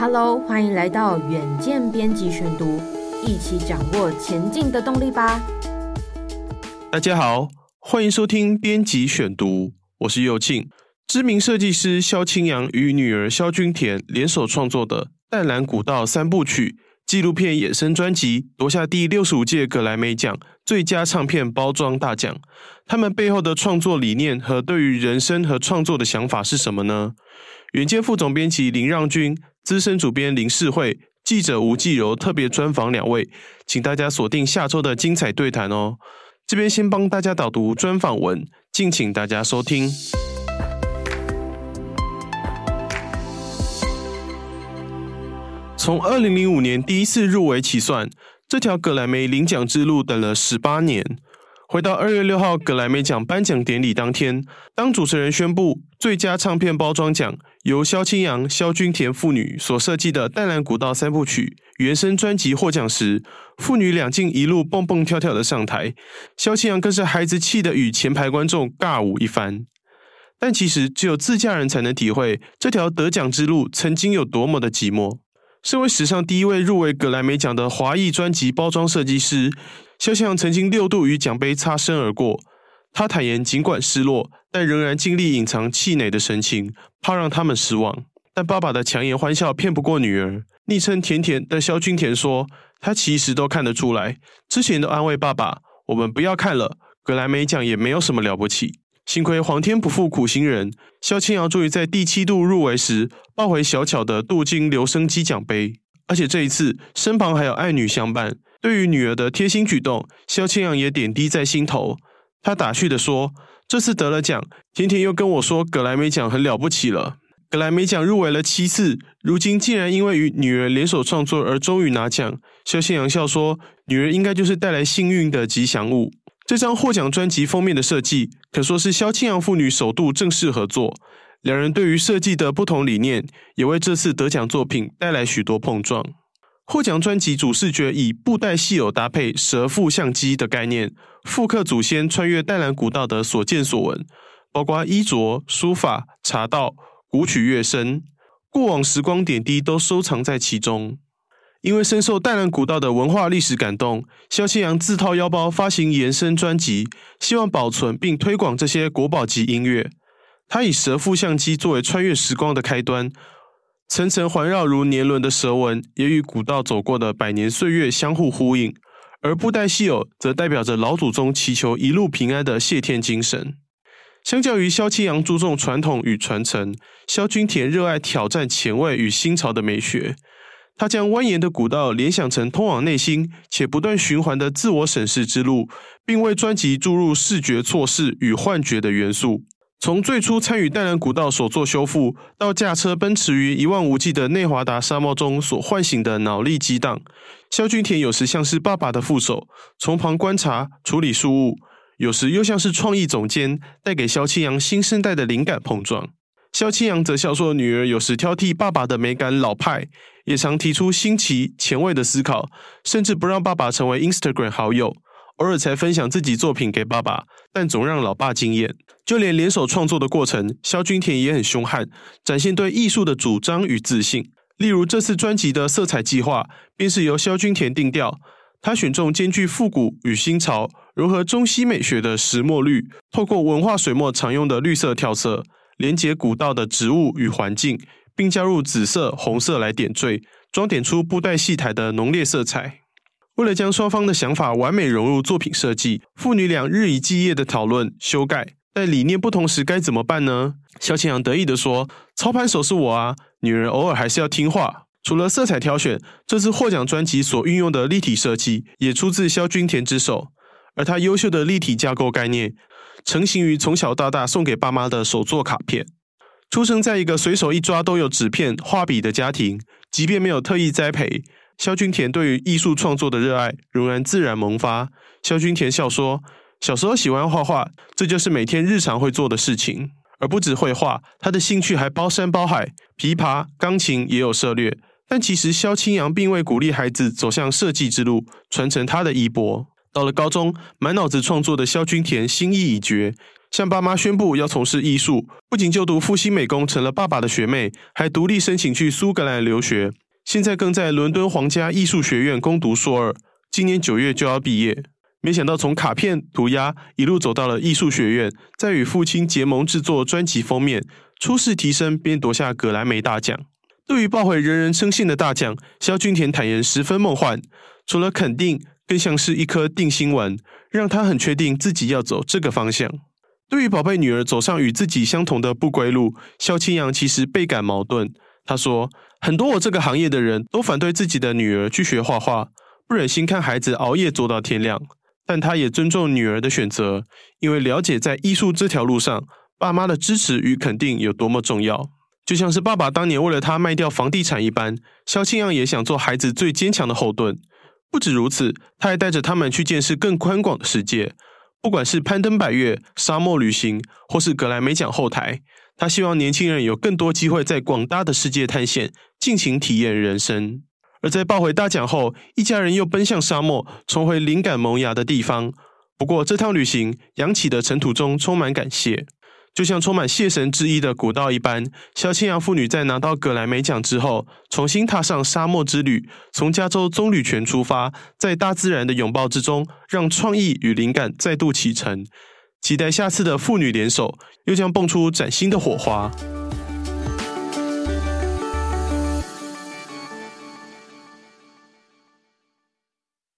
Hello，欢迎来到远见编辑选读，一起掌握前进的动力吧。大家好，欢迎收听编辑选读，我是佑庆。知名设计师萧清扬与女儿萧君田联手创作的《淡蓝古道三部曲》。纪录片衍生专辑夺下第六十五届格莱美奖最佳唱片包装大奖。他们背后的创作理念和对于人生和创作的想法是什么呢？远见副总编辑林让君、资深主编林世慧、记者吴继柔特别专访两位，请大家锁定下周的精彩对谈哦。这边先帮大家导读专访文，敬请大家收听。从二零零五年第一次入围起算，这条葛莱美领奖之路等了十八年。回到二月六号葛莱美奖颁奖典礼当天，当主持人宣布最佳唱片包装奖由萧清扬、萧君田父女所设计的《淡蓝古道三部曲》原声专辑获奖时，父女俩竟一路蹦蹦跳跳的上台，萧清扬更是孩子气的与前排观众尬舞一番。但其实只有自家人才能体会这条得奖之路曾经有多么的寂寞。身为史上第一位入围格莱美奖的华裔专辑包装设计师，萧清扬曾经六度与奖杯擦身而过。他坦言，尽管失落，但仍然尽力隐藏气馁的神情，怕让他们失望。但爸爸的强颜欢笑骗不过女儿。昵称“甜甜”的萧君田说：“他其实都看得出来，之前都安慰爸爸，我们不要看了，格莱美奖也没有什么了不起。”幸亏皇天不负苦心人，萧清扬终于在第七度入围时抱回小巧的镀金留声机奖杯，而且这一次身旁还有爱女相伴。对于女儿的贴心举动，萧清扬也点滴在心头。他打趣地说：“这次得了奖，甜甜又跟我说葛莱美奖很了不起了。葛莱美奖入围了七次，如今竟然因为与女儿联手创作而终于拿奖。”萧清扬笑说：“女儿应该就是带来幸运的吉祥物。”这张获奖专辑封面的设计，可说是萧清扬父女首度正式合作。两人对于设计的不同理念，也为这次得奖作品带来许多碰撞。获奖专辑主视觉以布袋戏偶搭配蛇腹相机的概念，复刻祖先穿越淡兰古道的所见所闻，包括衣着、书法、茶道、古曲乐声，过往时光点滴都收藏在其中。因为深受淡兰古道的文化历史感动，萧清扬自掏腰包发行延伸专辑，希望保存并推广这些国宝级音乐。他以蛇腹相机作为穿越时光的开端，层层环绕如年轮的蛇纹，也与古道走过的百年岁月相互呼应。而布袋戏偶则代表着老祖宗祈求一路平安的谢天精神。相较于萧清扬注重传统与传承，萧君田热爱挑战前卫与新潮的美学。他将蜿蜒的古道联想成通往内心且不断循环的自我审视之路，并为专辑注入视觉错视与幻觉的元素。从最初参与淡兰古道所做修复，到驾车奔驰于一望无际的内华达沙漠中所唤醒的脑力激荡，萧君田有时像是爸爸的副手，从旁观察处理事务；有时又像是创意总监，带给萧清扬新生代的灵感碰撞。萧清扬则笑说，女儿有时挑剔爸爸的美感老派。也常提出新奇前卫的思考，甚至不让爸爸成为 Instagram 好友，偶尔才分享自己作品给爸爸，但总让老爸惊艳。就连联手创作的过程，萧君田也很凶悍，展现对艺术的主张与自信。例如这次专辑的色彩计划，便是由萧君田定调，他选中兼具复古与新潮，融合中西美学的石墨绿，透过文化水墨常用的绿色跳色，连接古道的植物与环境。并加入紫色、红色来点缀，装点出布袋戏台的浓烈色彩。为了将双方的想法完美融入作品设计，父女俩日以继夜的讨论修改。在理念不同时该怎么办呢？萧清扬得意地说：“操盘手是我啊，女人偶尔还是要听话。”除了色彩挑选，这次获奖专辑所运用的立体设计也出自萧君田之手，而他优秀的立体架构概念，成型于从小到大送给爸妈的手作卡片。出生在一个随手一抓都有纸片、画笔的家庭，即便没有特意栽培，萧君田对于艺术创作的热爱仍然自然萌发。萧君田笑说：“小时候喜欢画画，这就是每天日常会做的事情。而不止绘画，他的兴趣还包山包海，琵琶、钢琴也有涉猎。但其实萧青阳并未鼓励孩子走向设计之路，传承他的衣钵。到了高中，满脑子创作的萧君田心意已决。”向爸妈宣布要从事艺术，不仅就读复兴美工成了爸爸的学妹，还独立申请去苏格兰留学。现在更在伦敦皇家艺术学院攻读硕二，今年九月就要毕业。没想到从卡片涂鸦一路走到了艺术学院，再与父亲结盟制作专辑封面，初试啼声便夺下葛莱美大奖。对于抱回人人称羡的大奖，萧君田坦言十分梦幻，除了肯定，更像是一颗定心丸，让他很确定自己要走这个方向。对于宝贝女儿走上与自己相同的不归路，萧青阳其实倍感矛盾。他说：“很多我这个行业的人都反对自己的女儿去学画画，不忍心看孩子熬夜做到天亮。但他也尊重女儿的选择，因为了解在艺术这条路上，爸妈的支持与肯定有多么重要。就像是爸爸当年为了他卖掉房地产一般，肖庆阳也想做孩子最坚强的后盾。不止如此，他还带着他们去见识更宽广的世界。”不管是攀登百岳、沙漠旅行，或是格莱美奖后台，他希望年轻人有更多机会在广大的世界探险，尽情体验人生。而在抱回大奖后，一家人又奔向沙漠，重回灵感萌芽的地方。不过，这趟旅行扬起的尘土中充满感谢。就像充满谢神之意的古道一般，肖青阳父女在拿到葛莱美奖之后，重新踏上沙漠之旅，从加州棕榈泉出发，在大自然的拥抱之中，让创意与灵感再度启程。期待下次的父女联手，又将蹦出崭新的火花。